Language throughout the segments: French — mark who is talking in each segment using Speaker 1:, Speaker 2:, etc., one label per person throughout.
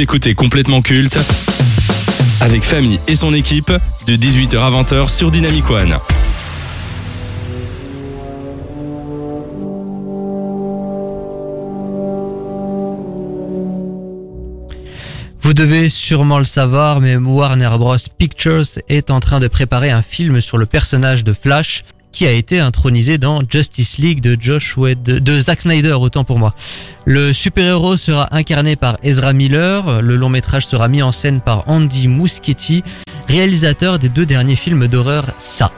Speaker 1: Écoutez complètement culte avec Famille et son équipe de 18h à 20h sur Dynamic One.
Speaker 2: Vous devez sûrement le savoir, mais Warner Bros. Pictures est en train de préparer un film sur le personnage de Flash qui a été intronisé dans Justice League de Josh de Zack Snyder, autant pour moi. Le super-héros sera incarné par Ezra Miller, le long métrage sera mis en scène par Andy Muschietti, réalisateur des deux derniers films d'horreur Ça.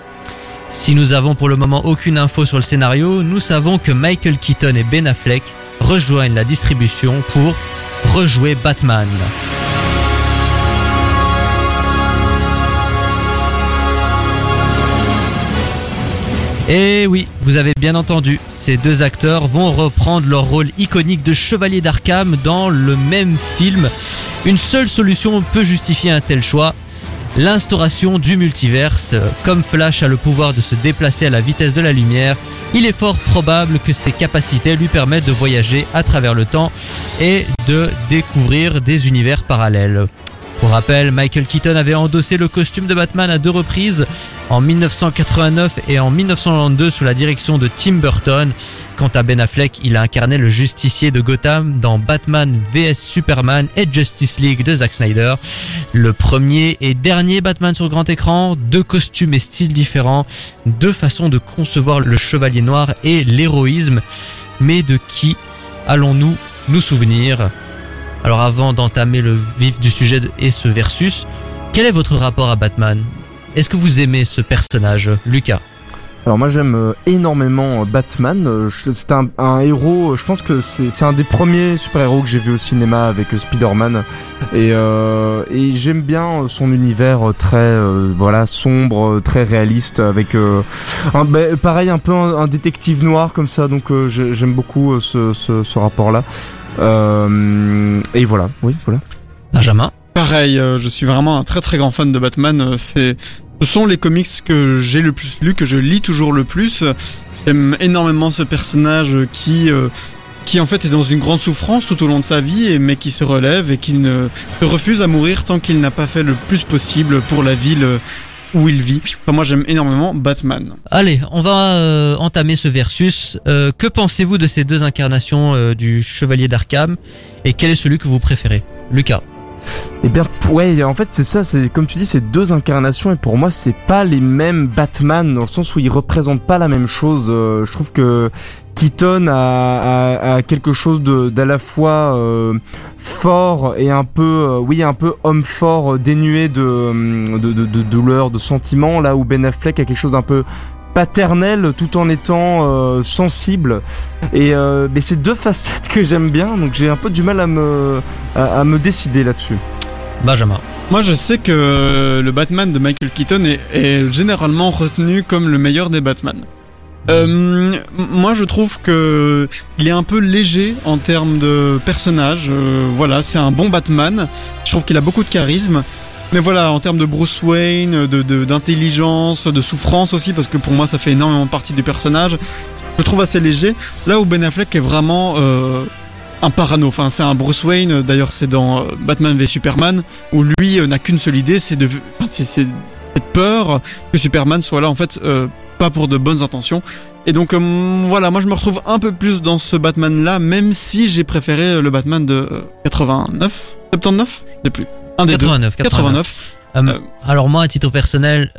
Speaker 2: Si nous avons pour le moment aucune info sur le scénario, nous savons que Michael Keaton et Ben Affleck rejoignent la distribution pour rejouer Batman. Et oui, vous avez bien entendu, ces deux acteurs vont reprendre leur rôle iconique de chevalier d'Arkham dans le même film. Une seule solution peut justifier un tel choix, l'instauration du multiverse. Comme Flash a le pouvoir de se déplacer à la vitesse de la lumière, il est fort probable que ses capacités lui permettent de voyager à travers le temps et de découvrir des univers parallèles. Pour rappel, Michael Keaton avait endossé le costume de Batman à deux reprises, en 1989 et en 1992 sous la direction de Tim Burton. Quant à Ben Affleck, il a incarné le justicier de Gotham dans Batman vs Superman et Justice League de Zack Snyder. Le premier et dernier Batman sur grand écran, deux costumes et styles différents, deux façons de concevoir le chevalier noir et l'héroïsme. Mais de qui allons-nous nous souvenir? Alors avant d'entamer le vif du sujet et ce versus, quel est votre rapport à Batman? Est-ce que vous aimez ce personnage, Lucas?
Speaker 3: Alors moi j'aime euh, énormément euh, Batman, euh, c'est un, un, héros, je pense que c'est un des premiers super-héros que j'ai vu au cinéma avec Spider-Man. Et, euh, et j'aime bien son univers très voilà sombre, très réaliste avec un, bah, pareil un peu un, détective noir comme ça. Donc j'aime beaucoup ce, ce, ce rapport-là. Euh, et voilà, oui, voilà.
Speaker 2: Benjamin?
Speaker 4: Pareil, euh, je suis vraiment un très très grand fan de Batman. Euh, c'est, ce sont les comics que j'ai le plus lu, que je lis toujours le plus. J'aime énormément ce personnage qui qui en fait est dans une grande souffrance tout au long de sa vie, mais qui se relève et qui ne refuse à mourir tant qu'il n'a pas fait le plus possible pour la ville où il vit. moi j'aime énormément Batman.
Speaker 2: Allez, on va euh, entamer ce versus. Euh, que pensez-vous de ces deux incarnations euh, du Chevalier d'Arkham et quel est celui que vous préférez? Lucas
Speaker 3: eh bien, ouais, en fait, c'est ça, c'est comme tu dis, c'est deux incarnations et pour moi, c'est pas les mêmes Batman dans le sens où ils représentent pas la même chose. je trouve que Keaton a, quelque chose d'à la fois euh, fort et un peu, euh, oui, un peu homme fort, dénué de, de, de, de douleur, de sentiments, là où Ben Affleck a quelque chose d'un peu paternel tout en étant euh, sensible et mais c'est deux facettes que j'aime bien donc j'ai un peu du mal à me à, me décider là-dessus.
Speaker 2: Benjamin.
Speaker 4: Moi je sais que le Batman de Michael Keaton est, est généralement retenu comme le meilleur des Batman. Euh, moi, je trouve que il est un peu léger en termes de personnage. Euh, voilà, c'est un bon Batman. Je trouve qu'il a beaucoup de charisme. Mais voilà, en termes de Bruce Wayne, de d'intelligence, de, souffrance aussi, parce que pour moi, ça fait énormément partie du personnage. Je trouve assez léger. Là où Ben Affleck est vraiment euh, un parano. Enfin, c'est un Bruce Wayne. D'ailleurs, c'est dans euh, Batman v Superman où lui euh, n'a qu'une seule idée, c'est de, enfin, c'est peur que Superman soit là en fait pas pour de bonnes intentions. Et donc voilà, moi je me retrouve un peu plus dans ce Batman là, même si j'ai préféré le Batman de 89, 79, je sais plus.
Speaker 2: Un des 89, 89. Euh, euh, alors moi, à titre personnel,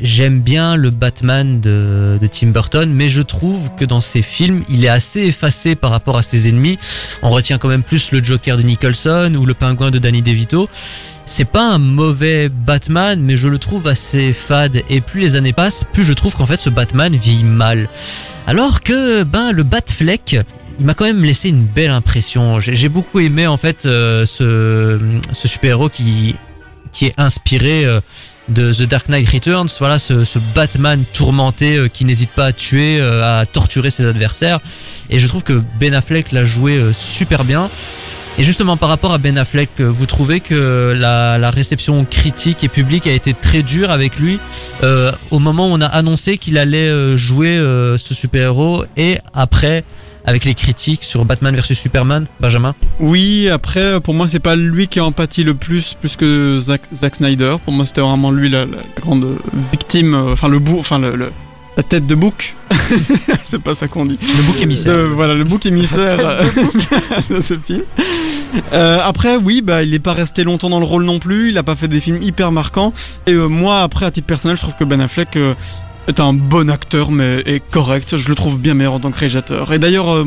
Speaker 2: j'aime bien le Batman de, de, Tim Burton, mais je trouve que dans ses films, il est assez effacé par rapport à ses ennemis. On retient quand même plus le Joker de Nicholson ou le Pingouin de Danny DeVito c'est pas un mauvais Batman, mais je le trouve assez fade. Et plus les années passent, plus je trouve qu'en fait ce Batman vieillit mal. Alors que ben le Batfleck, il m'a quand même laissé une belle impression. J'ai beaucoup aimé en fait euh, ce, ce super-héros qui qui est inspiré euh, de The Dark Knight Returns. Voilà, ce, ce Batman tourmenté euh, qui n'hésite pas à tuer, à torturer ses adversaires. Et je trouve que Ben Affleck l'a joué super bien. Et justement, par rapport à Ben Affleck, euh, vous trouvez que la, la réception critique et publique a été très dure avec lui euh, au moment où on a annoncé qu'il allait euh, jouer euh, ce super-héros et après avec les critiques sur Batman vs Superman, Benjamin
Speaker 4: Oui, après, pour moi, c'est pas lui qui a empathie le plus, plus que Zack, Zack Snyder. Pour moi, c'était vraiment lui la, la- la grande victime, euh, enfin le bout, enfin le, le- la tête de bouc. c'est pas ça qu'on dit.
Speaker 2: Le bouc émissaire.
Speaker 4: De- voilà, le bouc émissaire de ce film. Euh, après, oui, bah, il est pas resté longtemps dans le rôle non plus. Il a pas fait des films hyper marquants. Et euh, moi, après, à titre personnel, je trouve que Ben Affleck euh, est un bon acteur, mais est correct. Je le trouve bien meilleur en tant que réalisateur. Et d'ailleurs, euh,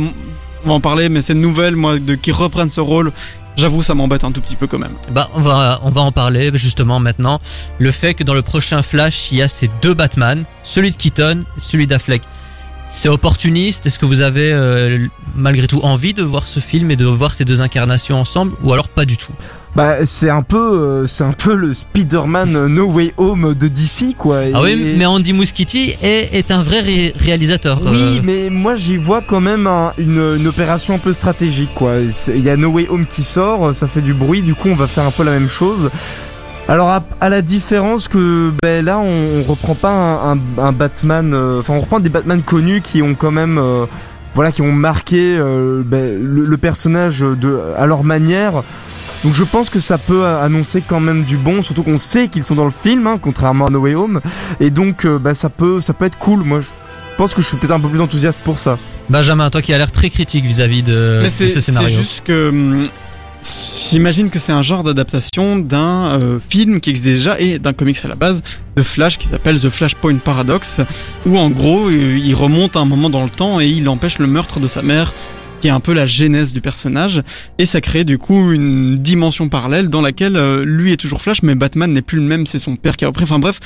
Speaker 4: on va en parler, mais cette nouvelle, moi, de qui reprenne ce rôle, j'avoue, ça m'embête un tout petit peu quand même.
Speaker 2: Bah, on va, on va en parler justement maintenant. Le fait que dans le prochain Flash, il y a ces deux Batman, celui de Keaton, celui d'Affleck. C'est opportuniste? Est-ce que vous avez euh, malgré tout envie de voir ce film et de voir ces deux incarnations ensemble, ou alors pas du tout?
Speaker 3: Bah, c'est un peu, euh, c'est un peu le Spider-Man euh, No Way Home de DC, quoi.
Speaker 2: Ah oui,
Speaker 3: Et-
Speaker 2: mais Andy Muschietti est, est un vrai ré- réalisateur.
Speaker 3: Oui,
Speaker 2: Euh,
Speaker 3: mais moi j'y vois quand même un- une, une opération un peu stratégique quoi. Il y a No Way Home qui sort, ça fait du bruit, du coup on va faire un peu la même chose. Alors à, à la différence que ben, là on, on reprend pas un, un- un Batman, euh, enfin on reprend des Batman connus qui ont quand même, euh, voilà, qui ont marqué euh, ben, le, le personnage de à leur manière. Donc je pense que ça peut annoncer quand même du bon, surtout qu'on sait qu'ils sont dans le film, hein, contrairement à No Way Home, et donc euh, bah, ça peut ça peut être cool. Moi je pense que je suis peut-être un peu plus enthousiaste pour ça.
Speaker 2: Benjamin, toi qui as l'air très critique vis-à-vis de,
Speaker 4: mais
Speaker 2: de
Speaker 4: c'est
Speaker 2: ce
Speaker 4: c'est
Speaker 2: scénario.
Speaker 4: juste que hum, j'imagine que c'est un genre d'adaptation d'un euh, film qui existe déjà et d'un comics à la base de Flash qui s'appelle The Flashpoint Paradox où en gros euh, il remonte à un moment dans le temps et il empêche le meurtre de sa mère qui est un peu la genèse du personnage. Et ça crée du coup une dimension parallèle dans laquelle euh, lui est toujours Flash mais Batman n'est plus le même c'est son père qui a repris. Enfin bref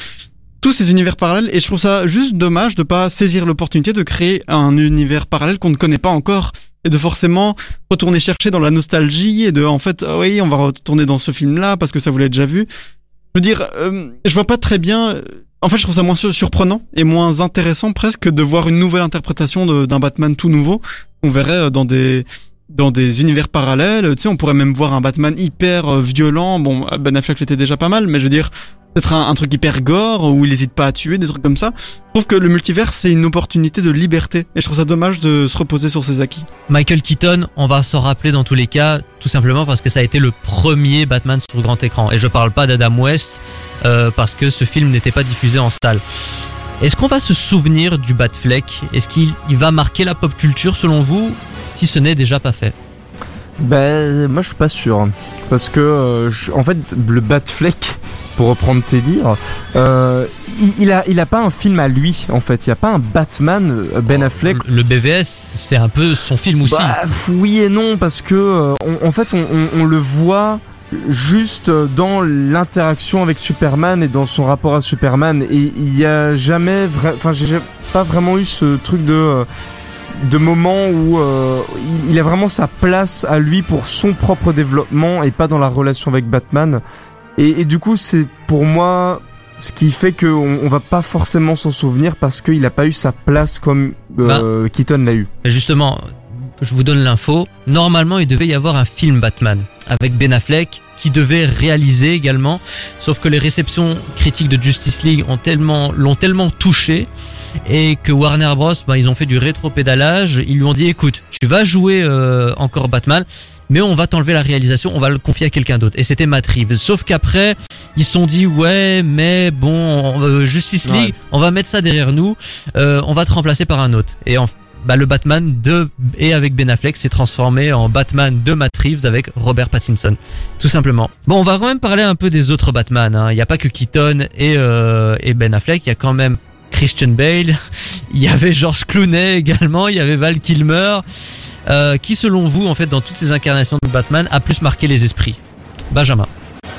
Speaker 4: tous ces univers parallèles et je trouve ça juste dommage de pas saisir l'opportunité de créer un univers parallèle qu'on ne connaît pas encore et de forcément retourner chercher dans la nostalgie et de en fait ah oui on va retourner dans ce film là parce que ça vous l'avez déjà vu. Je veux dire euh, je vois pas très bien euh, en fait je trouve ça moins sur- surprenant et moins intéressant presque de voir une nouvelle interprétation d'un Batman tout nouveau on verrait euh, dans des dans des univers parallèles. Tu sais on pourrait même voir un Batman hyper euh, violent. Bon Ben Affleck l'était déjà pas mal mais je veux dire peut-être un, un truc hyper gore où il hésite pas à tuer des trucs comme ça. Je trouve que le multivers c'est une opportunité de liberté. Et je trouve ça dommage de se reposer sur ses acquis.
Speaker 2: Michael Keaton, on va s'en rappeler dans tous les cas, tout simplement parce que ça a été le premier Batman sur grand écran. Et je parle pas d'Adam West, euh, parce que ce film n'était pas diffusé en salle. Est-ce qu'on va se souvenir du Batfleck? Est-ce qu'il il va marquer la pop culture selon vous, si ce n'est déjà pas fait?
Speaker 3: Ben moi je suis pas sûr. Parce que euh, je- en fait le Batfleck pour reprendre tes dires euh, il, il a il a pas un film à lui en fait. Il y a pas un Batman euh, Ben Affleck.
Speaker 2: Le le BVS, c'est un peu son film aussi.
Speaker 3: Bah, oui et non parce que euh, on- en fait on, on- on le voit juste dans l'interaction avec Superman et dans son rapport à Superman. Et il y a jamais enfin j'ai pas vraiment eu ce truc de de moment où euh, il a vraiment sa place à lui pour son propre développement et pas dans la relation avec Batman et, et du coup c'est pour moi ce qui fait qu'on on va pas forcément s'en souvenir parce qu'il a pas eu sa place comme euh, Keaton l'a eu.
Speaker 2: Justement, je vous donne l'info. Normalement, il devait y avoir un film Batman avec Ben Affleck qui devait réaliser également. Sauf que les réceptions critiques de Justice League ont tellement, l'ont tellement touché et que Warner Bros, ben, ils ont fait du rétro-pédalage. Ils lui ont dit, écoute, tu vas jouer euh, encore Batman, mais on va t'enlever la réalisation, on va le confier à quelqu'un d'autre. Et c'était Matt Reeves. Sauf qu'après, ils se sont dit, ouais, mais bon, euh, Justice League,
Speaker 3: Ouais.
Speaker 2: on va mettre ça derrière nous, euh, on va te remplacer par un autre. Et en bah, le Batman de et avec Ben Affleck s'est transformé en Batman de Matt Reeves avec Robert Pattinson, tout simplement. Bon, on va quand même parler un peu des autres Batman. hein. Il n'y a pas que Keaton et, euh, et Ben Affleck, il y a quand même Christian Bale, il y avait George Clooney également, il y avait Val Kilmer, euh, qui selon vous, en fait, dans toutes ces incarnations de Batman, a plus marqué les esprits? Benjamin.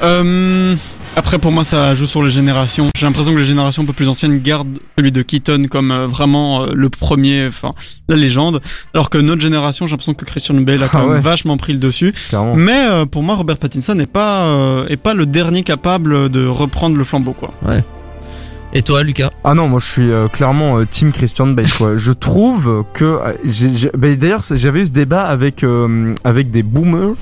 Speaker 4: Euh, après, pour moi, ça joue sur les générations. J'ai l'impression que les générations un peu plus anciennes gardent celui de Keaton comme euh, vraiment euh, le premier, enfin, la légende. Alors que notre génération, j'ai l'impression que Christian Bale a quand
Speaker 3: Ah
Speaker 4: même
Speaker 3: ouais.
Speaker 4: vachement pris le dessus.
Speaker 3: Clairement.
Speaker 4: Mais euh, pour moi, Robert Pattinson n'est pas, euh, est pas le dernier capable de reprendre le flambeau, quoi.
Speaker 2: Et toi, Lucas?
Speaker 3: Ah non, moi je suis euh, clairement euh, Team Christian Bale. Quoi. je trouve que euh, j'ai- bah, d'ailleurs j'avais eu ce débat avec euh, avec des boomers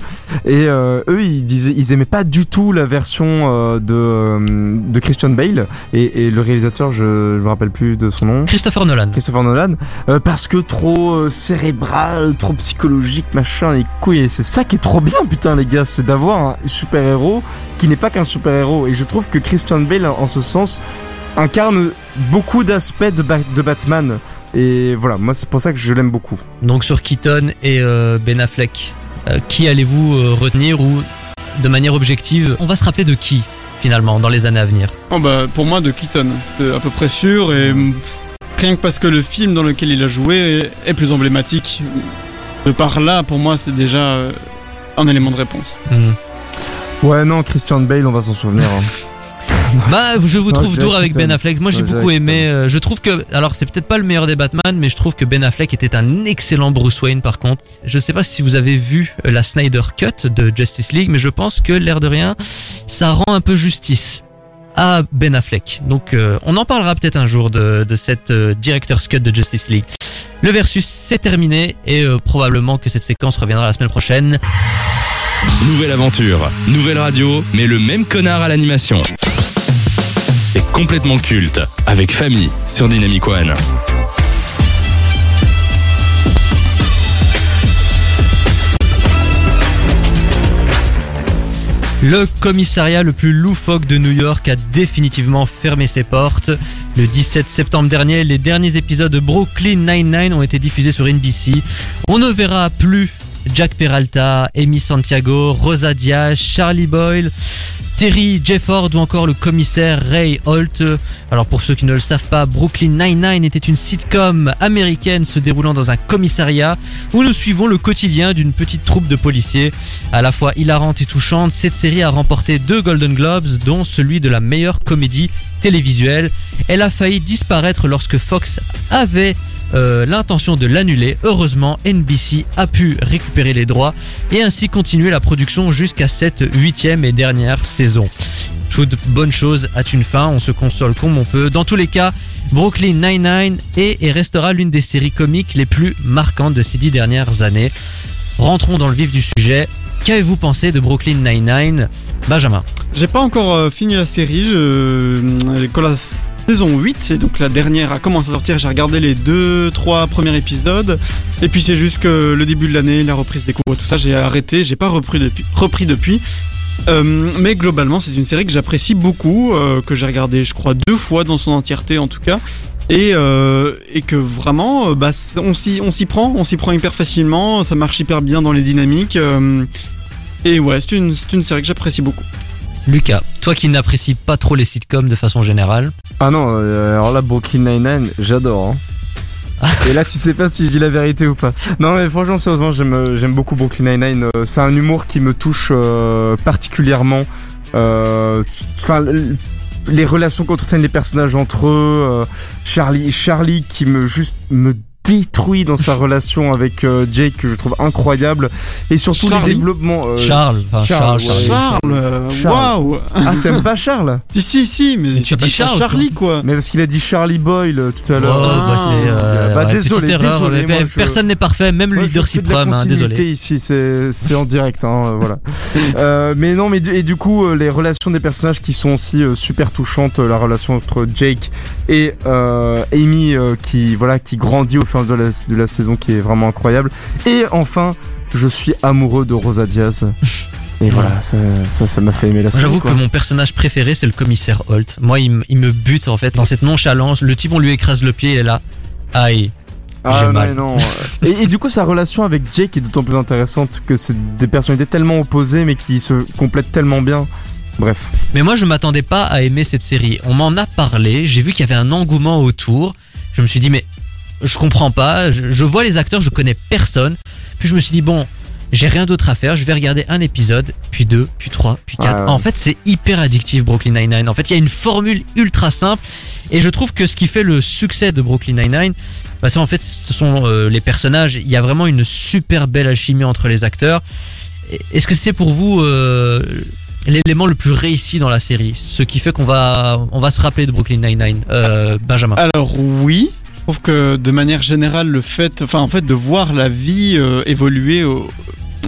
Speaker 3: et euh, eux ils disaient ils aimaient pas du tout la version euh, de de Christian Bale et, et le réalisateur je, je me rappelle plus de son nom.
Speaker 2: Christopher Nolan.
Speaker 3: Christopher Nolan euh, parce que trop euh, cérébral, trop psychologique, machin, les couilles. Et c'est ça qui est trop bien, putain, les gars, c'est d'avoir un super héros qui n'est pas qu'un super héros. Et je trouve que Christian Bale, en ce sens, incarne beaucoup d'aspects de, Ba- de Batman. Et voilà, moi c'est pour ça que je l'aime beaucoup.
Speaker 2: Donc sur Keaton et euh, Ben Affleck, euh, qui allez-vous euh, retenir ou de manière objective, on va se rappeler de qui finalement dans les années à venir?
Speaker 4: Oh bah, pour moi, de Keaton, à peu près sûr, et rien que parce que le film dans lequel il a joué est, est plus emblématique. De par là, pour moi, c'est déjà un élément de réponse.
Speaker 2: Hmm.
Speaker 3: Ouais, non, Christian Bale, on va s'en souvenir. hein.
Speaker 2: Bah, je vous trouve dur avec. Ben Affleck. Moi, j'ai beaucoup aimé. euh, je trouve que, alors, c'est peut-être pas le meilleur des Batman, mais je trouve que Ben Affleck était un excellent Bruce Wayne. Par contre, je sais pas si vous avez vu euh, la Snyder Cut de Justice League, mais je pense que l'air de rien, ça rend un peu justice à Ben Affleck. Donc, euh, on en parlera peut-être un jour de, de cette euh, director's cut de Justice League. Le versus, c'est terminé et euh, probablement que cette séquence reviendra la semaine prochaine.
Speaker 1: Nouvelle aventure, nouvelle radio, mais le même connard à l'animation. C'est complètement culte, avec famille sur Dynamic One.
Speaker 2: Le commissariat le plus loufoque de New York a définitivement fermé ses portes. Le 17 septembre dernier, les derniers épisodes de Brooklyn Nine-Nine ont été diffusés sur NBC. On ne verra plus Jack Peralta, Amy Santiago, Rosa Diaz, Charlie Boyle, Terry Jefford ou encore le commissaire Ray Holt. Alors pour ceux qui ne le savent pas, Brooklyn Nine-Nine était une sitcom américaine se déroulant dans un commissariat où nous suivons le quotidien d'une petite troupe de policiers. À la fois hilarante et touchante, cette série a remporté deux Golden Globes, dont celui de la meilleure comédie télévisuelle. Elle a failli disparaître lorsque Fox avait euh, l'intention de l'annuler. Heureusement, NBC a pu récupérer les droits et ainsi continuer la production jusqu'à cette huitième et dernière saison. Toute bonne chose a une fin, on se console comme on peut. Dans tous les cas, Brooklyn Nine-Nine est et restera l'une des séries comiques les plus marquantes de ces dix dernières années. Rentrons dans le vif du sujet. Qu'avez-vous pensé de Brooklyn Nine-Nine? Benjamin
Speaker 4: J'ai pas encore euh, fini la série, je... euh, saison 8, et donc la dernière a commencé à sortir, j'ai regardé les deux, trois premiers épisodes, et puis c'est juste que le début de l'année, la reprise des cours tout ça, j'ai arrêté, j'ai pas repris depuis. Euh, mais globalement, c'est une série que j'apprécie beaucoup, euh, que j'ai regardé, je crois, deux fois dans son entièreté en tout cas. Et, euh, que vraiment, bah, c'est- on s'y prend, on s'y prend hyper facilement, ça marche hyper bien dans les dynamiques. et ouais, c'est c'est une série que j'apprécie beaucoup.
Speaker 2: Lucas, toi qui n'apprécies pas trop les sitcoms de façon générale,
Speaker 3: Ah non, euh, alors là, Brooklyn Nine-Nine, j'adore. hein. Et là, tu sais pas si je dis la vérité ou pas. Non, mais franchement, sérieusement, j'aime, j'aime beaucoup Brooklyn Nine-Nine. Euh, C'est un humour qui me touche euh, particulièrement. Euh, Enfin, les relations qu'entretiennent les personnages entre eux. euh, Charlie, Charlie qui me juste me détruit dans sa relation avec euh, Jake que je trouve incroyable et surtout
Speaker 4: Charlie
Speaker 3: les développements euh,
Speaker 2: Charles, enfin Charles,
Speaker 3: Charles,
Speaker 2: Charles.
Speaker 4: euh,
Speaker 3: Charles.
Speaker 4: waouh
Speaker 3: ah t'aimes pas Charles
Speaker 4: Si, si, si, mais,
Speaker 2: Mais tu dis Charles,
Speaker 4: Charlie, quoi.
Speaker 3: mais parce qu'il a dit Charlie Boyle euh, tout à
Speaker 2: Oh,
Speaker 3: l'heure
Speaker 2: bah, c'est, euh,
Speaker 3: Bah,
Speaker 2: ouais,
Speaker 3: désolé,
Speaker 2: petite erreur,
Speaker 3: désolé,
Speaker 2: mais
Speaker 3: moi, je-
Speaker 2: personne n'est parfait, même le
Speaker 3: Moi,
Speaker 2: leader suprême, hein, désolé.
Speaker 3: ici, c'est c'est en direct, hein, voilà. Euh, mais non, mais du- et du coup, les relations des personnages qui sont aussi euh, super touchantes, la relation entre Jake et euh, Amy, euh, qui voilà, qui grandit au fur de la, de la saison, qui est vraiment incroyable. Et enfin, je suis amoureux de Rosa Diaz. Et voilà, ça, ça, ça m'a fait aimer la série.
Speaker 2: J'avoue que mon personnage préféré c'est le commissaire Holt. Moi il, me- il me bute en fait dans cette nonchalance. Le type on lui écrase le pied, il est là. Aïe.
Speaker 3: Ah non,
Speaker 2: mal.
Speaker 3: mais non. et, et du coup, sa relation avec Jake est d'autant plus intéressante que c'est des personnalités tellement opposées, mais qui se complètent tellement bien. Bref.
Speaker 2: Mais moi je m'attendais pas à aimer cette série. On m'en a parlé, j'ai vu qu'il y avait un engouement autour. Je me suis dit mais je comprends pas, je, je vois les acteurs, je connais personne. Puis je me suis dit bon, j'ai rien d'autre à faire, je vais regarder un épisode, puis deux, puis trois, puis quatre.
Speaker 3: Ouais.
Speaker 2: En fait c'est hyper addictif Brooklyn Nine-Nine. En fait il y a une formule ultra simple et je trouve que ce qui fait le succès de Brooklyn Nine-Nine, bah, c'est en fait ce sont euh, les personnages. Il y a vraiment une super belle alchimie entre les acteurs. Est-ce que c'est pour vous euh, l'élément le plus réussi dans la série, ce qui fait qu'on va on va se rappeler de Brooklyn Nine-Nine. Euh, Benjamin?
Speaker 4: Alors oui, trouve que de manière générale, le fait, enfin en fait, de voir la vie euh, évoluer au-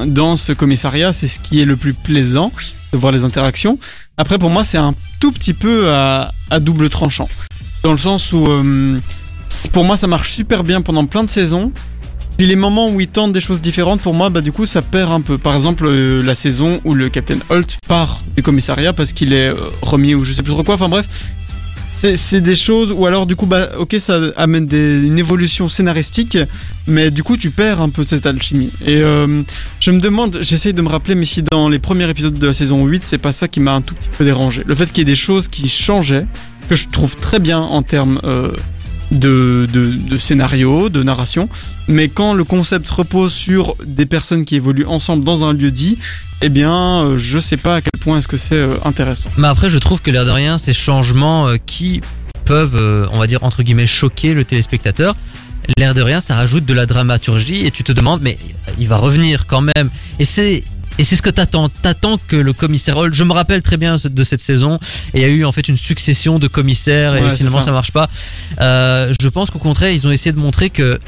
Speaker 4: dans ce commissariat, c'est ce qui est le plus plaisant, de voir les interactions. Après, pour moi, c'est un tout petit peu à, double tranchant, dans le sens où, euh, pour moi, ça marche super bien pendant plein de saisons. Puis les moments où ils tentent des choses différentes, pour moi, bah du coup, ça perd un peu. Par exemple, euh, la saison où le Captain Holt part du commissariat parce qu'il est remis ou je sais plus trop quoi. Enfin bref, c'est des choses où alors du coup bah ok ça amène des, une évolution scénaristique mais du coup tu perds un peu cette alchimie. Et euh, je me demande j'essaye de me rappeler mais si dans les premiers épisodes de la saison 8 c'est pas ça qui m'a un tout petit peu dérangé. Le fait qu'il y ait des choses qui changeaient que je trouve très bien en termes euh, de, de, scénario, de narration, mais quand le concept repose sur des personnes qui évoluent ensemble dans un lieu dit, eh bien, euh, je sais pas à quel point est-ce que c'est euh, intéressant.
Speaker 2: Mais après, je trouve que l'air de rien, ces changements euh, qui peuvent, euh, on va dire entre guillemets, choquer le téléspectateur. L'air de rien, ça rajoute de la dramaturgie et tu te demandes, mais il va revenir quand même. Et c'est et c'est ce que t'attends. T'attends que le commissaire Hall. Je me rappelle très bien de cette saison. Et il y a eu en fait une succession de commissaires et
Speaker 4: Ouais,
Speaker 2: finalement
Speaker 4: ça.
Speaker 2: ça. marche pas. Euh, je pense qu'au contraire, ils ont essayé de montrer que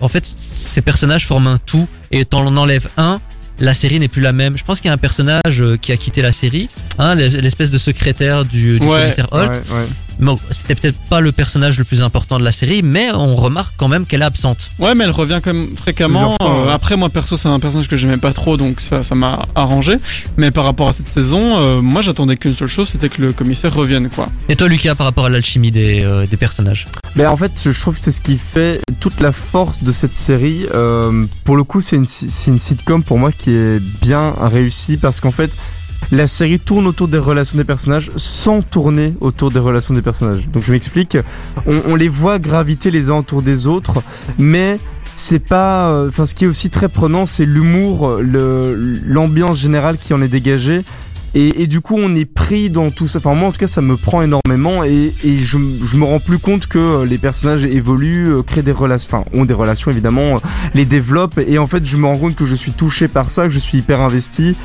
Speaker 2: en fait ces personnages forment un tout et t'en enlèves un. La série n'est plus la même. Je pense qu'il y a un personnage euh, qui a quitté la série, hein, l'espèce de secrétaire du, du
Speaker 4: Ouais,
Speaker 2: commissaire Holt.
Speaker 3: Ouais, ouais.
Speaker 2: Bon, c'était peut-être pas le personnage le plus important de la série, mais on remarque quand même qu'elle est absente.
Speaker 4: Ouais, mais elle revient quand même fréquemment.
Speaker 3: Plusieurs fois,
Speaker 4: Euh,
Speaker 3: ouais.
Speaker 4: après, moi perso, c'est un personnage que j'aimais pas trop, donc ça, ça m'a arrangé. Mais par rapport à cette saison, euh, moi j'attendais qu'une seule chose, c'était que le commissaire revienne, quoi.
Speaker 2: Et toi, Lucas, par rapport à l'alchimie des, euh, des personnages?
Speaker 3: Ben en fait, je trouve que c'est ce qui fait toute la force de cette série. Euh, pour le coup, c'est une, une sitcom pour moi qui est bien réussie parce qu'en fait, la série tourne autour des relations des personnages sans tourner autour des relations des personnages. Donc je m'explique, on, on les voit graviter les uns autour des autres, mais c'est pas, euh, enfin ce qui est aussi très prenant, c'est l'humour, l'ambiance générale qui en est dégagée. Et, et du coup, on est pris dans tout ça. Enfin, moi, en tout cas, ça me prend énormément et, et je, je me rends plus compte que euh, les personnages évoluent, euh, créent des relations, enfin, ont des relations évidemment, les développent. Et en fait, je me rends compte que je suis touché par ça, que je suis hyper investi.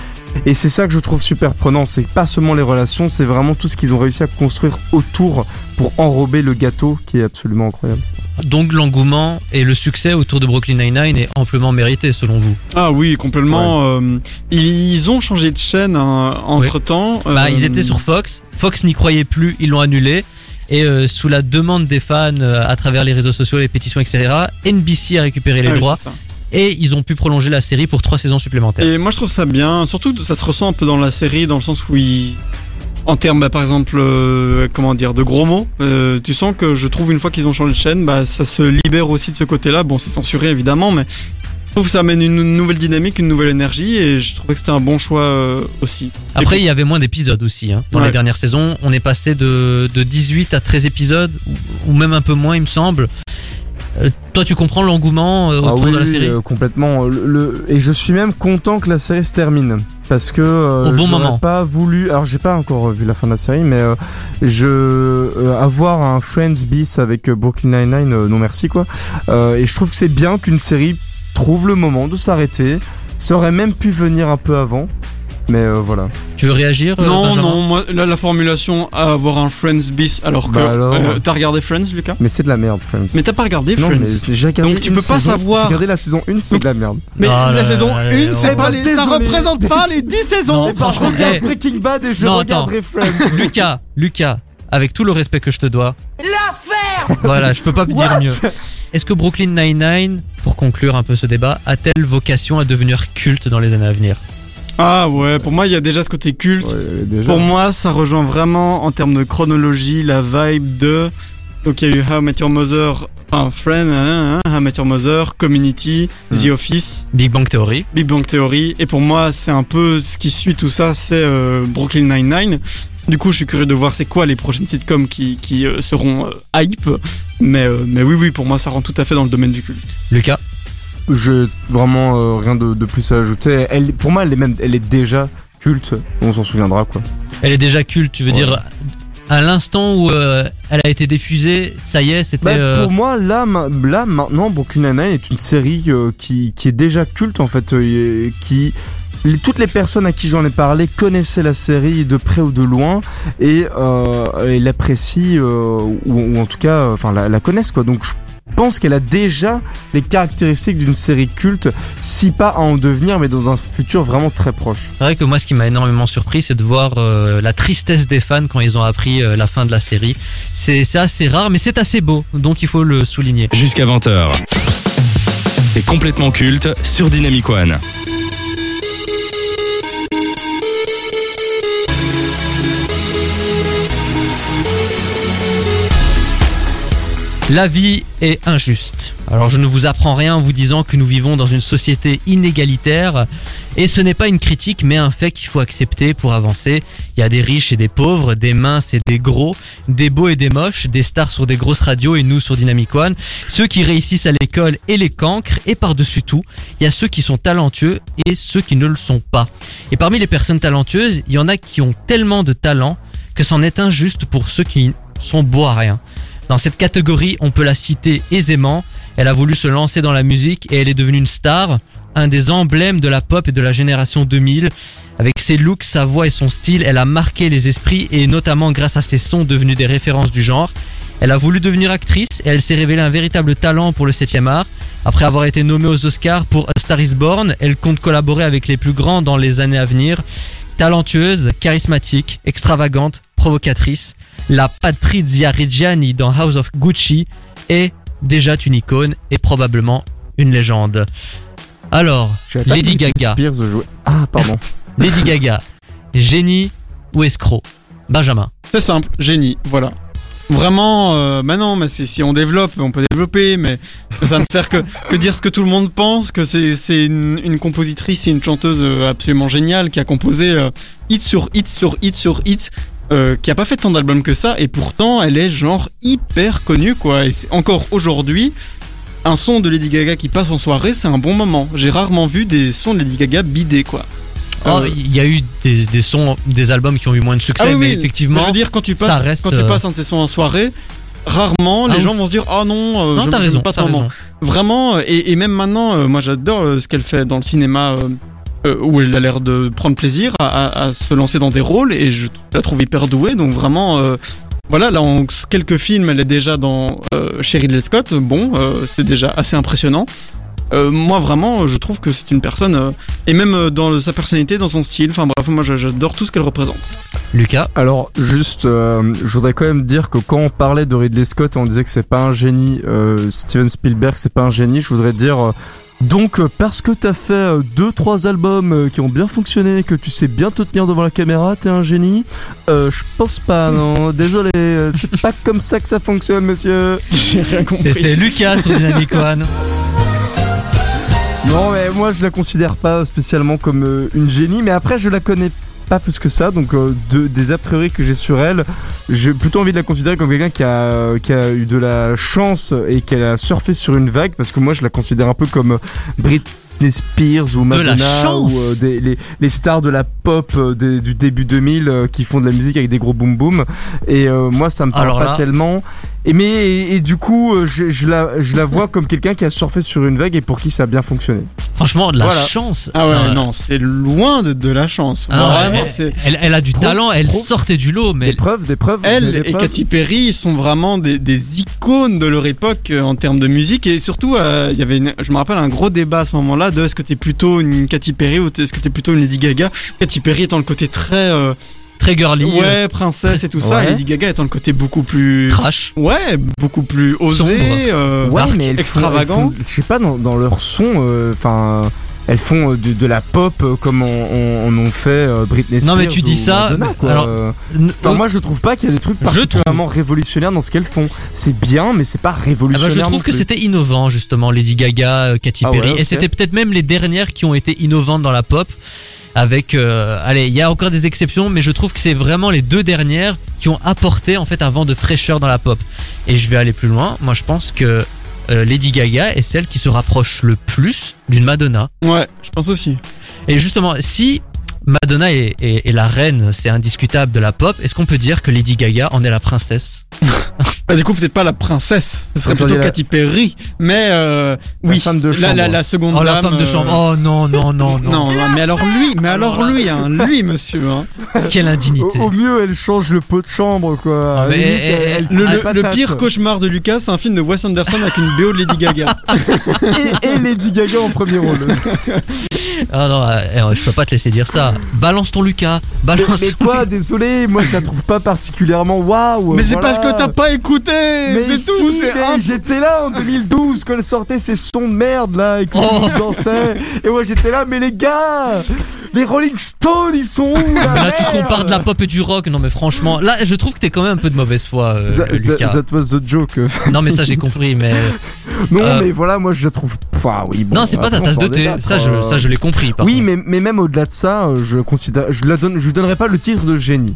Speaker 3: Et c'est ça que je trouve super prenant. C'est pas seulement les relations, c'est vraiment tout ce qu'ils ont réussi à construire autour pour enrober le gâteau qui est absolument incroyable.
Speaker 2: Donc l'engouement et le succès autour de Brooklyn Nine-Nine est amplement mérité selon vous?
Speaker 4: Ah oui, complètement. euh, ils, ils ont changé de chaîne entre temps.
Speaker 2: Bah, ils étaient sur Fox, Fox n'y croyait plus, ils l'ont annulé. Et euh, sous la demande des fans euh, à travers les réseaux sociaux, les pétitions, etc., NBC a récupéré les droits et ils ont pu prolonger la série pour trois saisons supplémentaires.
Speaker 4: Et moi je trouve ça bien, surtout ça se ressent un peu dans la série, dans le sens où ils... En termes, bah, par exemple, euh, comment dire, de gros mots, euh, tu sens que je trouve une fois qu'ils ont changé de chaîne, bah, ça se libère aussi de ce côté-là. Bon, c'est censuré évidemment, mais je trouve que ça amène une nouvelle dynamique, une nouvelle énergie, et je trouvais que c'était un bon choix euh, aussi.
Speaker 2: Après, il y avait moins d'épisodes aussi. Hein. Dans
Speaker 4: Ouais.
Speaker 2: les dernières saisons, on est passé de, de 18 à 13 épisodes, ou, ou même un peu moins, il me semble. Euh, toi, tu comprends l'engouement euh,
Speaker 3: Ah
Speaker 2: autour
Speaker 3: oui,
Speaker 2: de la série
Speaker 3: euh, complètement. Le, le- et je suis même content que la série se termine parce que euh,
Speaker 2: Au bon
Speaker 3: j'aurais
Speaker 2: moment.
Speaker 3: pas voulu. Alors j'ai pas encore vu la fin de la série, mais euh, je euh, avoir un Friends bis avec Brooklyn Nine Nine, non merci quoi. Et je trouve que c'est bien qu'une série trouve le moment de s'arrêter. Ça aurait même pu venir un peu avant, mais euh, voilà.
Speaker 2: Tu veux réagir euh,
Speaker 4: Non,
Speaker 2: Benjamin
Speaker 4: non, moi, là, la formulation à avoir un Friends bis, alors que.
Speaker 3: Bah alors.
Speaker 4: euh, t'as regardé Friends, Lucas?
Speaker 3: Mais c'est de la merde, Friends.
Speaker 4: Mais t'as pas regardé
Speaker 3: non,
Speaker 4: Friends
Speaker 3: mais j'ai regardé
Speaker 4: Donc tu peux pas
Speaker 3: saison,
Speaker 4: savoir.
Speaker 3: J'ai regardé la saison 1, c'est
Speaker 4: Donc-
Speaker 3: de la merde.
Speaker 4: Mais
Speaker 2: Ah
Speaker 4: la
Speaker 2: là
Speaker 4: saison
Speaker 2: là là
Speaker 4: 1,
Speaker 2: là,
Speaker 4: c'est pas les, ça
Speaker 3: Désolé.
Speaker 4: représente pas les 10 saisons
Speaker 2: Non, franchement,
Speaker 3: je regarde. Breaking Bad et je
Speaker 2: Non,
Speaker 3: regarderai Friends.
Speaker 2: Lucas, Lucas, avec tout le respect que je te dois. L'affaire Voilà, je peux pas dire mieux. Est-ce que Brooklyn Nine-Nine, pour conclure un peu ce débat, a-t-elle vocation à devenir culte dans les années à venir?
Speaker 4: Ah ouais, pour moi, il y a déjà ce côté culte.
Speaker 3: Ouais, déjà.
Speaker 4: Pour moi, ça rejoint vraiment en termes de chronologie la vibe de. Donc il y a eu How I Met Your Mother, enfin Friends, hein, hein, How I Met Your Mother, Community,
Speaker 3: Hmm.
Speaker 4: The Office,
Speaker 2: Big Bang Theory.
Speaker 4: Big Bang Theory. Et pour moi, c'est un peu ce qui suit tout ça, c'est euh, Brooklyn Nine-Nine. Du coup, je suis curieux de voir c'est quoi les prochaines sitcoms qui, qui euh, seront euh, hype. Mais, euh, mais oui, oui, pour moi, ça rentre tout à fait dans le domaine du culte.
Speaker 2: Lucas?
Speaker 3: Je vraiment euh, rien de, de plus à ajouter. Elle, pour moi, elle est même, elle est déjà culte. On s'en souviendra quoi.
Speaker 2: Elle est déjà culte, tu veux
Speaker 3: Ouais.
Speaker 2: dire à l'instant où euh, elle a été diffusée, ça y est, c'était
Speaker 3: Bah,
Speaker 2: euh,
Speaker 3: Pour moi, là, là maintenant, Brooklyn est une série qui, qui est déjà culte en fait, et qui toutes les personnes à qui j'en ai parlé connaissaient la série de près ou de loin et, euh, et l'apprécient euh, ou, ou en tout cas, enfin la, la connaissent quoi. Donc je pense qu'elle a déjà les caractéristiques d'une série culte, si pas à en devenir, mais dans un futur vraiment très proche.
Speaker 2: C'est vrai que moi, ce qui m'a énormément surpris, c'est de voir euh, la tristesse des fans quand ils ont appris euh, la fin de la série. C'est c'est assez rare, mais c'est assez beau, donc il faut le souligner.
Speaker 1: Jusqu'à 20h. C'est complètement culte sur Dynamic One.
Speaker 2: La vie est injuste. Alors je ne vous apprends rien en vous disant que nous vivons dans une société inégalitaire et ce n'est pas une critique mais un fait qu'il faut accepter pour avancer. Il y a des riches et des pauvres, des minces et des gros, des beaux et des moches, des stars sur des grosses radios et nous sur Dynamic One, ceux qui réussissent à l'école et les cancres et par-dessus tout, il y a ceux qui sont talentueux et ceux qui ne le sont pas. Et parmi les personnes talentueuses, il y en a qui ont tellement de talent que c'en est injuste pour ceux qui sont beaux à rien. Dans cette catégorie, on peut la citer aisément. Elle a voulu se lancer dans la musique et elle est devenue une star, un des emblèmes de la pop et de la génération 2000. Avec ses looks, sa voix et son style, elle a marqué les esprits et notamment grâce à ses sons devenus des références du genre. Elle a voulu devenir actrice et elle s'est révélée un véritable talent pour le 7 art. Après avoir été nommée aux Oscars pour Star is Born, elle compte collaborer avec les plus grands dans les années à venir. Talentueuse, charismatique, extravagante, provocatrice, la Patrizia Reggiani dans House of Gucci est déjà une icône et probablement une légende. Alors, Lady Gaga.
Speaker 3: Ah pardon.
Speaker 2: Lady Gaga, génie ou escroc? Benjamin.
Speaker 4: C'est simple, génie, voilà. Vraiment, euh, maintenant, mais si, si on développe, on peut développer, mais ça ne faire que, que dire ce que tout le monde pense, que c'est c'est une, une compositrice et une chanteuse euh, absolument géniale qui a composé euh, hit sur hit sur hit sur hit, euh, qui a pas fait tant d'albums que ça, et pourtant elle est genre hyper connue quoi. Et c'est encore aujourd'hui, un son de Lady Gaga qui passe en soirée, c'est un bon moment. J'ai rarement vu des sons de Lady Gaga bidés quoi.
Speaker 2: Oh,
Speaker 4: Euh,
Speaker 2: il y a eu des, des sons, des albums qui ont eu moins de succès,
Speaker 4: Ah oui,
Speaker 2: mais
Speaker 4: oui.
Speaker 2: effectivement,
Speaker 4: je veux dire, quand tu passes,
Speaker 2: reste,
Speaker 4: quand tu
Speaker 2: euh,
Speaker 4: passes un de ces sons en soirée, rarement
Speaker 2: Ah
Speaker 4: les
Speaker 2: oui.
Speaker 4: gens vont se dire ah non, euh,
Speaker 2: non,
Speaker 4: je
Speaker 2: t'as raison,
Speaker 4: moment.
Speaker 2: raison.
Speaker 4: Vraiment, et, et même maintenant, euh, moi j'adore euh, ce qu'elle fait dans le cinéma. Euh, où elle a l'air de prendre plaisir à, à- à se lancer dans des rôles et je la trouve hyper douée donc vraiment euh, voilà là en quelques films elle est déjà dans euh, chez Ridley Scott bon euh, c'est déjà assez impressionnant Euh, moi vraiment je trouve que c'est une personne euh, et même euh, dans le- sa personnalité dans son style enfin bref moi j'a- j'adore tout ce qu'elle représente
Speaker 2: Lucas,
Speaker 3: Alors juste, euh, je voudrais quand même dire que quand on parlait de Ridley Scott, on disait que c'est pas un génie. euh, Steven Spielberg, c'est pas un génie. Je voudrais dire. Euh, donc euh, parce que t'as fait euh, deux trois albums euh, qui ont bien fonctionné, que tu sais bien te tenir devant la caméra, t'es un génie euh, Je pense pas, non. Désolé, euh, c'est pas comme ça que ça fonctionne, monsieur.
Speaker 4: j'ai rien compris
Speaker 2: c'était Lucas sur Dynamic One.
Speaker 3: Non, mais moi je la considère pas spécialement comme euh, une génie, mais après je la connais pas plus que ça, donc euh, de, des a priori que j'ai sur elle, j'ai plutôt envie de la considérer comme quelqu'un qui a, qui a eu de la chance et qui a surfé sur une vague, parce que moi je la considère un peu comme euh, Britney Spears ou Madonna ou euh, des, les, les stars de la pop euh, des- du début 2000 euh, qui font de la musique avec des gros boom boom et euh, moi ça me parle
Speaker 2: Alors
Speaker 3: pas
Speaker 2: là-
Speaker 3: tellement et mais et, et du coup euh, je, je la je la vois comme quelqu'un qui a surfé sur une vague et pour qui ça a bien fonctionné.
Speaker 2: Franchement, de la
Speaker 3: Voilà.
Speaker 2: chance.
Speaker 4: ah ouais
Speaker 2: Euh,
Speaker 4: non c'est loin de, de la chance.
Speaker 2: Ah
Speaker 4: Moi,
Speaker 2: ouais,
Speaker 4: vraiment,
Speaker 2: elle, elle, elle a du talent, elle sortait du lot, mais
Speaker 3: des preuves des preuves
Speaker 4: Elle
Speaker 3: des
Speaker 4: et
Speaker 3: preuves
Speaker 4: Katy Perry sont vraiment des, des icônes de leur époque euh, en termes de musique. Et surtout euh, il y avait une- je me rappelle un gros débat à ce moment-là de est-ce que t'es plutôt une Katy Perry ou est-ce que t'es plutôt une Lady Gaga? Katy Perry étant le côté très euh,
Speaker 2: très girly, euh,
Speaker 4: ouais princesse et tout ça
Speaker 3: Ouais.
Speaker 4: et Lady Gaga étant le côté beaucoup plus
Speaker 2: trash.
Speaker 4: ouais beaucoup plus osé
Speaker 2: Sombre.
Speaker 4: euh,
Speaker 3: Ouais, mais
Speaker 4: extravagant.
Speaker 3: je sais pas, dans, dans leur son, euh, enfin, elles font de, de la pop comme on, on, on en fait Britney Spears.
Speaker 2: Non, mais tu dis ça,
Speaker 3: Madonna,
Speaker 2: alors,
Speaker 3: Enfin, moi, je trouve pas qu'il y a des trucs
Speaker 2: Je trouve.
Speaker 3: particulièrement révolutionnaires dans ce qu'elles font. C'est bien, mais c'est pas
Speaker 2: Ah bah,
Speaker 3: révolutionnaire.
Speaker 2: je trouve que c'était innovant justement Lady Gaga, Katy
Speaker 3: Ah
Speaker 2: Perry
Speaker 3: ouais,
Speaker 2: et c'était peut-être même les dernières qui ont été innovantes dans la pop avec euh, allez, il y a encore des exceptions mais je trouve que c'est vraiment les deux dernières qui ont apporté en fait un vent de fraîcheur dans la pop. Et je vais aller plus loin, moi je pense que euh, Lady Gaga est celle qui se rapproche le plus d'une Madonna.
Speaker 4: ouais je pense aussi
Speaker 2: Et justement, si Madonna est, est- est la reine, c'est indiscutable de la pop. Est-ce qu'on peut dire que Lady Gaga en est la princesse
Speaker 4: Bah, du coup, peut-être pas la princesse, ce serait plutôt
Speaker 3: la-
Speaker 4: Katy Perry, mais euh,
Speaker 3: La
Speaker 4: oui,
Speaker 3: femme de
Speaker 4: la, la,
Speaker 3: chambre.
Speaker 4: la seconde
Speaker 2: Oh, la
Speaker 4: dame,
Speaker 2: femme de
Speaker 4: euh,
Speaker 2: chambre. Oh non, non, non, non.
Speaker 4: Mais alors lui, mais alors lui, hein, lui, monsieur. Hein.
Speaker 2: Quelle indignité.
Speaker 3: Au, au mieux, elle change le pot de chambre, quoi.
Speaker 2: Ah, mais
Speaker 3: Limite,
Speaker 2: elle- elle-
Speaker 3: elle-
Speaker 4: Le,
Speaker 3: elle
Speaker 4: le- le
Speaker 3: patate.
Speaker 4: pire cauchemar de Lucas, c'est un film de Wes Anderson avec une BO de Lady Gaga.
Speaker 3: et, et Lady Gaga en premier rôle.
Speaker 2: Ah non, euh, euh, je peux pas te laisser dire ça. Balance ton Lucas.
Speaker 3: mais,
Speaker 2: Balance.
Speaker 3: mais quoi, désolé, moi je la trouve pas particulièrement waouh.
Speaker 4: mais c'est parce que t'as pas écouté,
Speaker 3: Mais
Speaker 4: c'est
Speaker 3: si,
Speaker 4: tout. C'est
Speaker 3: mais
Speaker 4: un...
Speaker 3: j'étais là en 2012 quand elle sortait ces sons de merde là et que monde dansait. Et moi j'étais là, mais les gars, les Rolling Stones ils sont où là,
Speaker 2: Mais là, tu compares de la pop et du rock. Non, mais franchement, là, je trouve que t'es quand même un peu de mauvaise foi, euh,
Speaker 3: That,
Speaker 2: Lucas.
Speaker 3: that- that was the joke.
Speaker 2: Non, mais ça, j'ai compris. Mais
Speaker 3: non,
Speaker 2: Euh,
Speaker 3: mais voilà, moi je la trouve. Enfin, oui, bon,
Speaker 2: non, c'est pas ta tasse de thé.
Speaker 3: débattre,
Speaker 2: Ça, je,
Speaker 3: euh.
Speaker 2: ça, je l'ai compris. Par
Speaker 3: Oui,
Speaker 2: contre.
Speaker 3: mais, mais même au-delà de ça, euh, je considère, je la donne, je lui donnerais pas le titre de génie.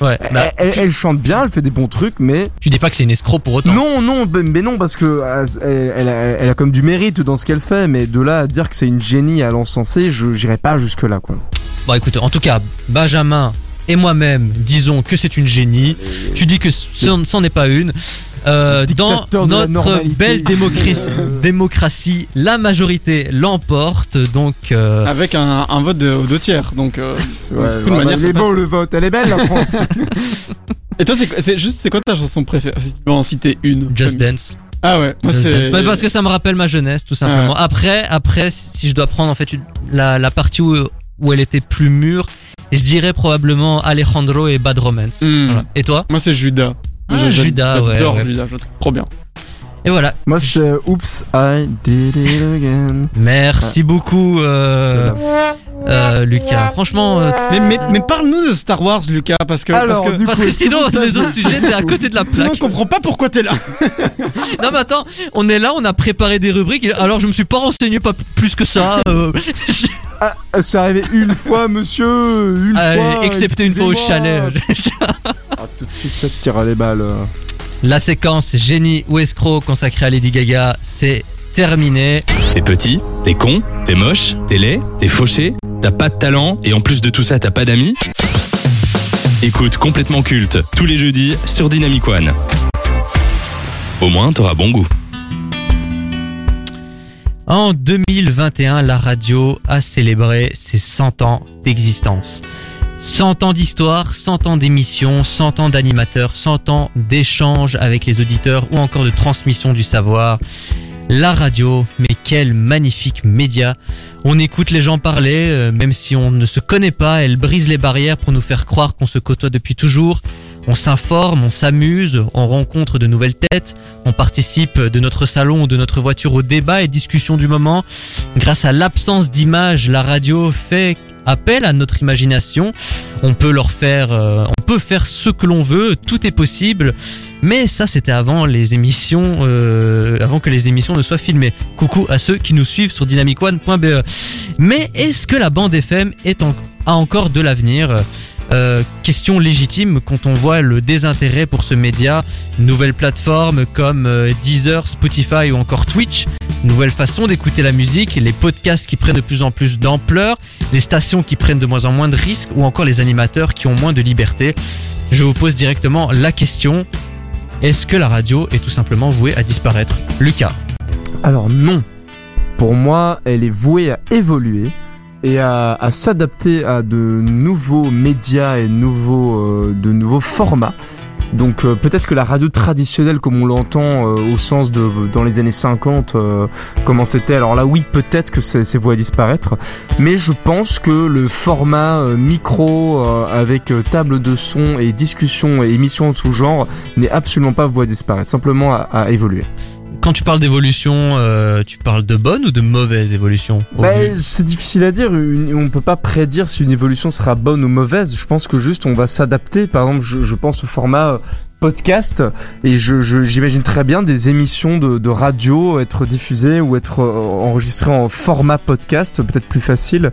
Speaker 2: Ouais. bah,
Speaker 3: elle, elle-
Speaker 2: tu,
Speaker 3: elle chante bien, elle fait des bons trucs, mais
Speaker 2: tu dis pas que c'est une escroc pour autant.
Speaker 3: non, non, ben- mais non, parce que euh, elle, elle a, elle a comme du mérite dans ce qu'elle fait, mais de là à dire que c'est une génie à l'encenser, je j'irai pas jusque là, quoi.
Speaker 2: Bon, écoute, en tout cas, Benjamin et moi-même disons que c'est une génie. Tu dis que ce n'en est pas une. Euh, dans notre belle démocratie, démocratie, la majorité l'emporte. Donc, euh,
Speaker 4: Avec un, un vote de, aux deux tiers, donc. euh,
Speaker 3: Ouais,
Speaker 4: manière, ça
Speaker 3: est beau
Speaker 4: passe.
Speaker 3: le vote, elle est belle la France.
Speaker 4: Et toi, c'est juste, c'est quoi ta chanson préférée? Si tu peux en citer une.
Speaker 2: Just. Dance.
Speaker 4: Ah ouais, moi
Speaker 2: Just
Speaker 4: c'est.
Speaker 2: Dance. Ouais, parce que ça me rappelle ma jeunesse, tout simplement. Après, après, si je dois prendre en fait une- la, la partie où, où elle était plus mûre, je dirais probablement Alejandro et Bad Romance.
Speaker 4: Hmm.
Speaker 2: Voilà. Et toi?
Speaker 4: Moi c'est Judas.
Speaker 2: Ah, Judas, ouais,
Speaker 4: J'adore
Speaker 2: ouais.
Speaker 4: Judas, je trouve trop bien.
Speaker 2: Et voilà.
Speaker 3: Moi c'est Oops, I did it again.
Speaker 2: Merci beaucoup, euh, euh, Lucas. Franchement, euh,
Speaker 4: Mais, mais, mais parle-nous de Star Wars, Lucas, parce que.
Speaker 3: Alors,
Speaker 4: parce que
Speaker 3: du
Speaker 2: parce
Speaker 3: coup,
Speaker 2: que
Speaker 3: est-ce que
Speaker 2: sinon,
Speaker 3: vous
Speaker 2: les autres sujets, t'es à côté de la
Speaker 4: Sinon, on
Speaker 2: plaque.
Speaker 4: comprend pas pourquoi t'es là.
Speaker 2: Non, mais attends, on est là, on a préparé des rubriques. Alors, je me suis pas renseigné pas plus que ça. euh,
Speaker 3: Ah, c'est arrivé une fois, monsieur, une
Speaker 2: euh,
Speaker 3: fois.
Speaker 2: excepté une fois au chalet.
Speaker 3: Ça te tire à les balles.
Speaker 2: La séquence génie ou escroc consacrée à Lady Gaga, c'est terminé.
Speaker 1: T'es petit, t'es con, t'es moche, t'es laid, t'es fauché, t'as pas de talent et en plus de tout ça t'as pas d'amis Écoute complètement culte tous les jeudis sur Dynamic One. Au moins t'auras bon goût.
Speaker 2: En 2021, la radio a célébré ses 100 ans d'existence. 100 ans d'histoire, 100 ans d'émissions, 100 ans d'animateurs, 100 ans d'échanges avec les auditeurs ou encore de transmission du savoir. La radio, mais quel magnifique média. On écoute les gens parler, euh, même si on ne se connaît pas, elle brise les barrières pour nous faire croire qu'on se côtoie depuis toujours. On s'informe, on s'amuse, on rencontre de nouvelles têtes, on participe de notre salon ou de notre voiture aux débats et discussions du moment. Grâce à l'absence d'image, la radio fait appel à notre imagination. On peut leur faire, euh, on peut faire ce que l'on veut, tout est possible. Mais ça, c'était avant les émissions, euh, avant que les émissions ne soient filmées. Coucou à ceux qui nous suivent sur dynamicone.be. Mais est-ce que la bande FM est a encore de l'avenir? Euh, question légitime quand on voit le désintérêt pour ce média, nouvelles plateformes comme euh, Deezer, Spotify ou encore Twitch, nouvelle façon d'écouter la musique, les podcasts qui prennent de plus en plus d'ampleur, les stations qui prennent de moins en moins de risques ou encore les animateurs qui ont moins de liberté. Je vous pose directement la question, est-ce que la radio est tout simplement vouée à disparaître? Lucas
Speaker 3: Alors non. Pour moi, elle est vouée à évoluer et à, à s'adapter à de nouveaux médias et nouveaux, euh, de nouveaux formats. Donc euh, peut-être que la radio traditionnelle comme on l'entend euh, au sens de dans les années 50 euh, comment c'était alors là oui peut-être que c'est voué à disparaître mais je pense que le format euh, micro euh, avec euh, table de son et discussion et émissions de tout genre n'est absolument pas à disparaître simplement à, à évoluer.
Speaker 2: Quand tu parles d'évolution, euh, tu parles de bonne ou de mauvaise évolution
Speaker 3: Bah, c'est difficile à dire. Une- on peut pas prédire si une évolution sera bonne ou mauvaise. Je pense que juste on va s'adapter. Par exemple, je, je pense au format euh, podcast et je je- j'imagine très bien des émissions de, de radio être diffusées ou être euh, enregistrées en format podcast, peut-être plus facile.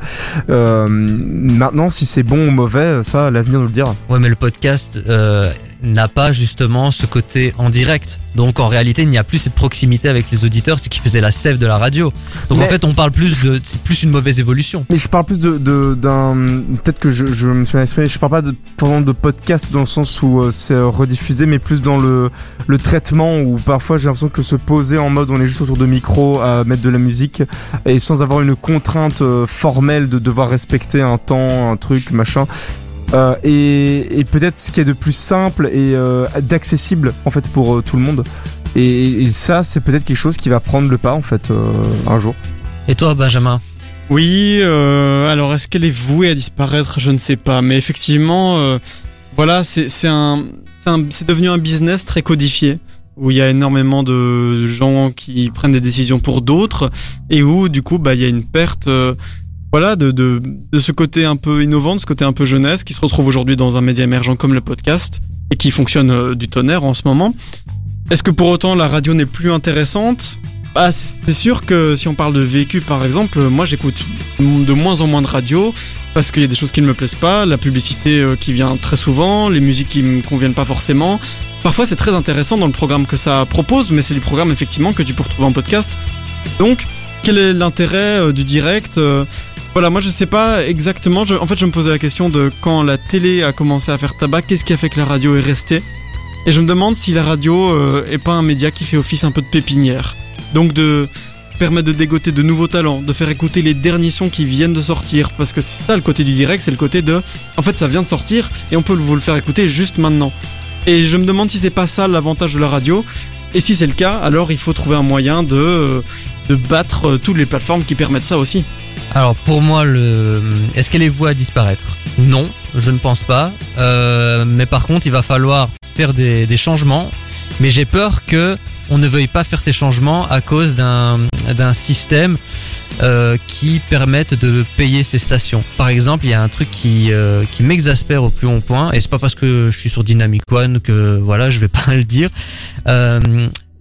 Speaker 3: Euh, maintenant, si c'est bon ou mauvais, ça, l'avenir nous le dira.
Speaker 2: Ouais, mais le podcast euh, n'a pas justement ce côté en direct. Donc en réalité, il n'y a plus cette proximité avec les auditeurs, c'est qui faisait la sève de la radio. Donc
Speaker 3: Mais-
Speaker 2: en fait, on parle plus de, c'est plus une mauvaise évolution.
Speaker 3: Mais je parle plus de de- d'un peut-être que je, je me suis exprimé. Je parle pas de de podcast dans le sens où euh, c'est euh, mais plus dans le le traitement où parfois j'ai l'impression que se poser en mode on est juste autour de micro à mettre de la musique et sans avoir une contrainte euh, formelle de devoir respecter un temps, un truc, machin. Euh, et, et peut-être ce qui est de plus simple et euh, d'accessible en fait pour euh, tout le monde. Et, et ça, c'est peut-être quelque chose qui va prendre le pas en fait euh, un jour.
Speaker 2: Et toi, Benjamin?
Speaker 4: Oui, euh, alors est-ce qu'elle est vouée à disparaître? Je ne sais pas, mais effectivement, euh, voilà, c'est c'est un, c'est devenu un business très codifié où il y a énormément de gens qui prennent des décisions pour d'autres et où du coup, bah, il y a une perte. euh, voilà, de ce côté un peu innovant, de ce côté un peu jeunesse, qui se retrouve aujourd'hui dans un média émergent comme le podcast, et qui fonctionne euh, du tonnerre en ce moment. Est-ce que pour autant la radio n'est plus intéressante? Bah, c'est sûr que si on parle de vécu par exemple, moi j'écoute de moins en moins de radio parce qu'il y a des choses qui ne me plaisent pas, la publicité euh, qui vient très souvent, les musiques qui me conviennent pas forcément. Parfois c'est très intéressant dans le programme que ça propose, mais c'est du programme effectivement que tu peux retrouver en podcast. Donc quel est l'intérêt euh, du direct euh, Voilà, moi je sais pas exactement. En fait, je me posais la question de quand la télé a commencé à faire tabac, qu'est-ce qui a fait que la radio est restée? Et je me demande si la radio euh, est pas un média qui fait office un peu de pépinière. Donc de permettre de dégoter de nouveaux talents, de faire écouter les derniers sons qui viennent de sortir, parce que c'est ça le côté du direct, c'est le côté de, en fait ça vient de sortir et on peut vous le faire écouter juste maintenant. Et je me demande si c'est pas ça l'avantage de la radio, et si c'est le cas, alors il faut trouver un moyen de, de battre euh, toutes les plateformes qui permettent ça aussi.
Speaker 2: Alors pour moi, le... est-ce qu'elle est vouée à disparaître? Non, je ne pense pas. Euh, mais par contre, il va falloir faire des changements. Mais j'ai peur que on ne veuille pas faire ces changements à cause d'un système euh, qui permette de payer ces stations. Par exemple, il y a un truc qui euh, qui m'exaspère au plus haut point, et c'est pas parce que je suis sur Dynamic One que voilà, je vais pas le dire. Euh,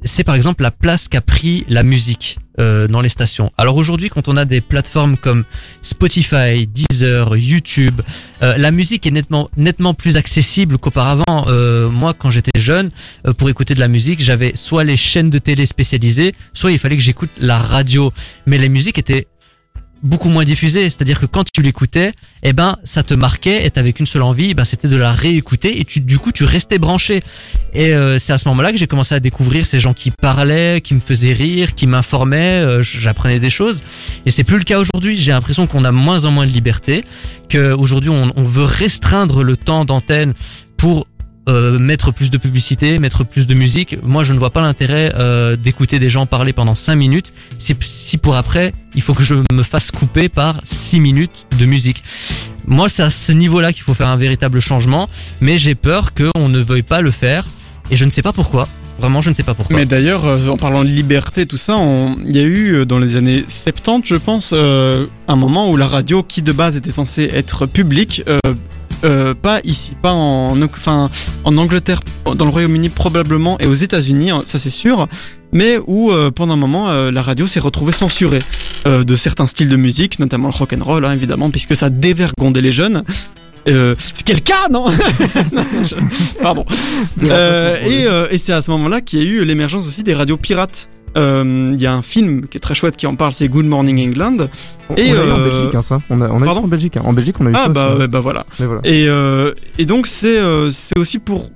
Speaker 2: c'est par exemple la place qu'a pris la musique euh, dans les stations. Alors aujourd'hui, quand on a des plateformes comme Spotify, Deezer, YouTube, euh, la musique est nettement nettement plus accessible qu'auparavant. Euh, moi, quand j'étais jeune, euh, pour écouter de la musique, j'avais soit les chaînes de télé spécialisées, soit il fallait que j'écoute la radio. Mais les musiques étaient beaucoup moins diffusées, c'est-à-dire que quand tu l'écoutais, eh ben ça te marquait et t'avais qu'une seule envie, ben c'était de la réécouter et tu du coup tu restais branché. Et euh, c'est à ce moment-là que j'ai commencé à découvrir ces gens qui parlaient, qui me faisaient rire, qui m'informaient, euh, j'apprenais des choses. Et c'est plus le cas aujourd'hui. J'ai l'impression qu'on a moins en moins de liberté, que aujourd'hui on, on veut restreindre le temps d'antenne pour euh, mettre plus de publicité, mettre plus de musique. Moi, je ne vois pas l'intérêt euh, d'écouter des gens parler pendant 5 minutes si, pour après, il faut que je me fasse couper par 6 minutes de musique. Moi, c'est à ce niveau-là qu'il faut faire un véritable changement, mais j'ai peur qu'on ne veuille pas le faire, et je ne sais pas pourquoi. Vraiment, je ne sais pas pourquoi.
Speaker 4: Mais d'ailleurs, euh, en parlant de liberté, tout ça, il y a eu dans les années 70, je pense, un moment où la radio, qui de base était censée être publique, euh, pas ici, pas en, enfin, en Angleterre, dans le Royaume-Uni probablement, et aux États-Unis, hein, ça c'est sûr, mais où euh, pendant un moment, euh, la radio s'est retrouvée censurée euh, de certains styles de musique, notamment le rock and roll, hein, évidemment, puisque ça dévergondait les jeunes. Euh, ce qui est le cas, non, Non, je- Pardon. Euh, et euh, et c'est à ce moment-là qu'il y a eu l'émergence aussi des radios pirates. Euh, Il y a un film qui est très chouette qui en parle, c'est Good Morning England.
Speaker 3: On,
Speaker 4: Et,
Speaker 3: on a eu en
Speaker 4: euh,
Speaker 3: Belgique, hein, ça. On a, on a eu ça en Belgique. hein. En Belgique, on a eu
Speaker 4: Ah
Speaker 3: ça.
Speaker 4: bah,
Speaker 3: aussi.
Speaker 4: ouais, bah voilà.
Speaker 3: Voilà.
Speaker 4: Et, euh, et donc c'est c'est aussi pour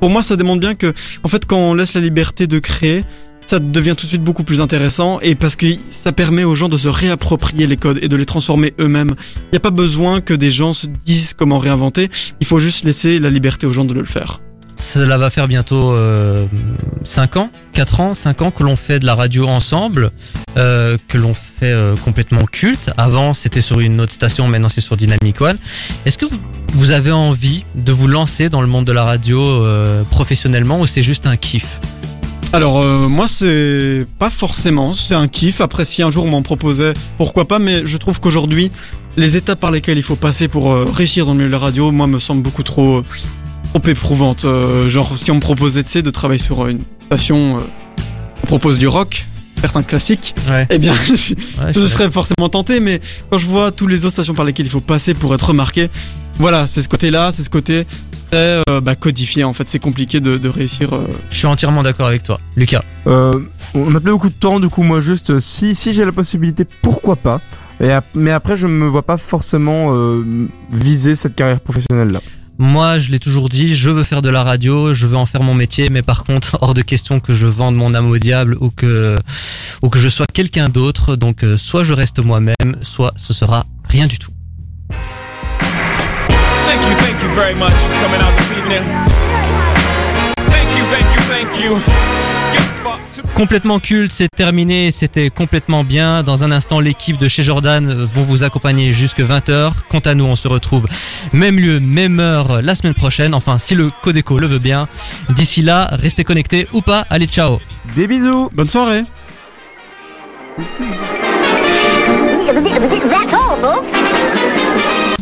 Speaker 4: pour moi ça démontre bien que en fait quand on laisse la liberté de créer ça devient tout de suite beaucoup plus intéressant et parce que ça permet aux gens de se réapproprier les codes et de les transformer eux-mêmes. Il n'y a pas besoin que des gens se disent comment réinventer, il faut juste laisser la liberté aux gens de le faire.
Speaker 2: Cela va faire bientôt euh, 5 ans, 4 ans, 5 ans que l'on fait de la radio ensemble, euh, que l'on fait euh, complètement culte. Avant, c'était sur une autre station, maintenant c'est sur Dynamic One. Est-ce que vous- avez envie de vous lancer dans le monde de la radio euh, professionnellement ou c'est juste un kiff?
Speaker 4: Alors moi c'est pas forcément, c'est un kiff. Après si un jour on m'en proposait, pourquoi pas. Mais je trouve qu'aujourd'hui les étapes par lesquelles il faut passer pour réussir dans le milieu de la radio, moi me semblent beaucoup trop trop éprouvante. Euh, genre, si on me proposait de travailler sur une station, euh, on propose du rock, certains classiques,
Speaker 2: Ouais.
Speaker 4: eh bien, je,
Speaker 2: Ouais,
Speaker 4: je
Speaker 2: je-
Speaker 4: serais forcément tenté. Mais quand je vois tous les autres stations par lesquelles il faut passer pour être remarqué, voilà, c'est ce côté-là, c'est ce côté très euh, bah, codifié. En fait, c'est compliqué de, de réussir. euh,
Speaker 2: Je suis entièrement d'accord avec toi. Lucas.
Speaker 3: Euh, on a plus beaucoup de temps, du coup, moi, juste, euh, si, si j'ai la possibilité, pourquoi pas? Et ap- Mais après, je me vois pas forcément euh, viser cette carrière professionnelle-là.
Speaker 2: Moi, je l'ai toujours dit, je veux faire de la radio, je veux en faire mon métier, mais par contre, hors de question que je vende mon âme au diable ou que, ou que je sois quelqu'un d'autre. Donc, euh, soit je reste moi-même, soit ce sera rien du tout.
Speaker 5: Thank you, thank you thank you.
Speaker 2: Complètement culte, c'est terminé, c'était complètement bien. Dans un instant, l'équipe de chez Jordan vont vous accompagner jusque 20h. Quant à nous, on se retrouve même lieu, même heure la semaine prochaine. Enfin, si le Codeco le veut bien. D'ici là, restez connectés ou pas. Allez, ciao.
Speaker 3: Des bisous.
Speaker 4: Bonne soirée.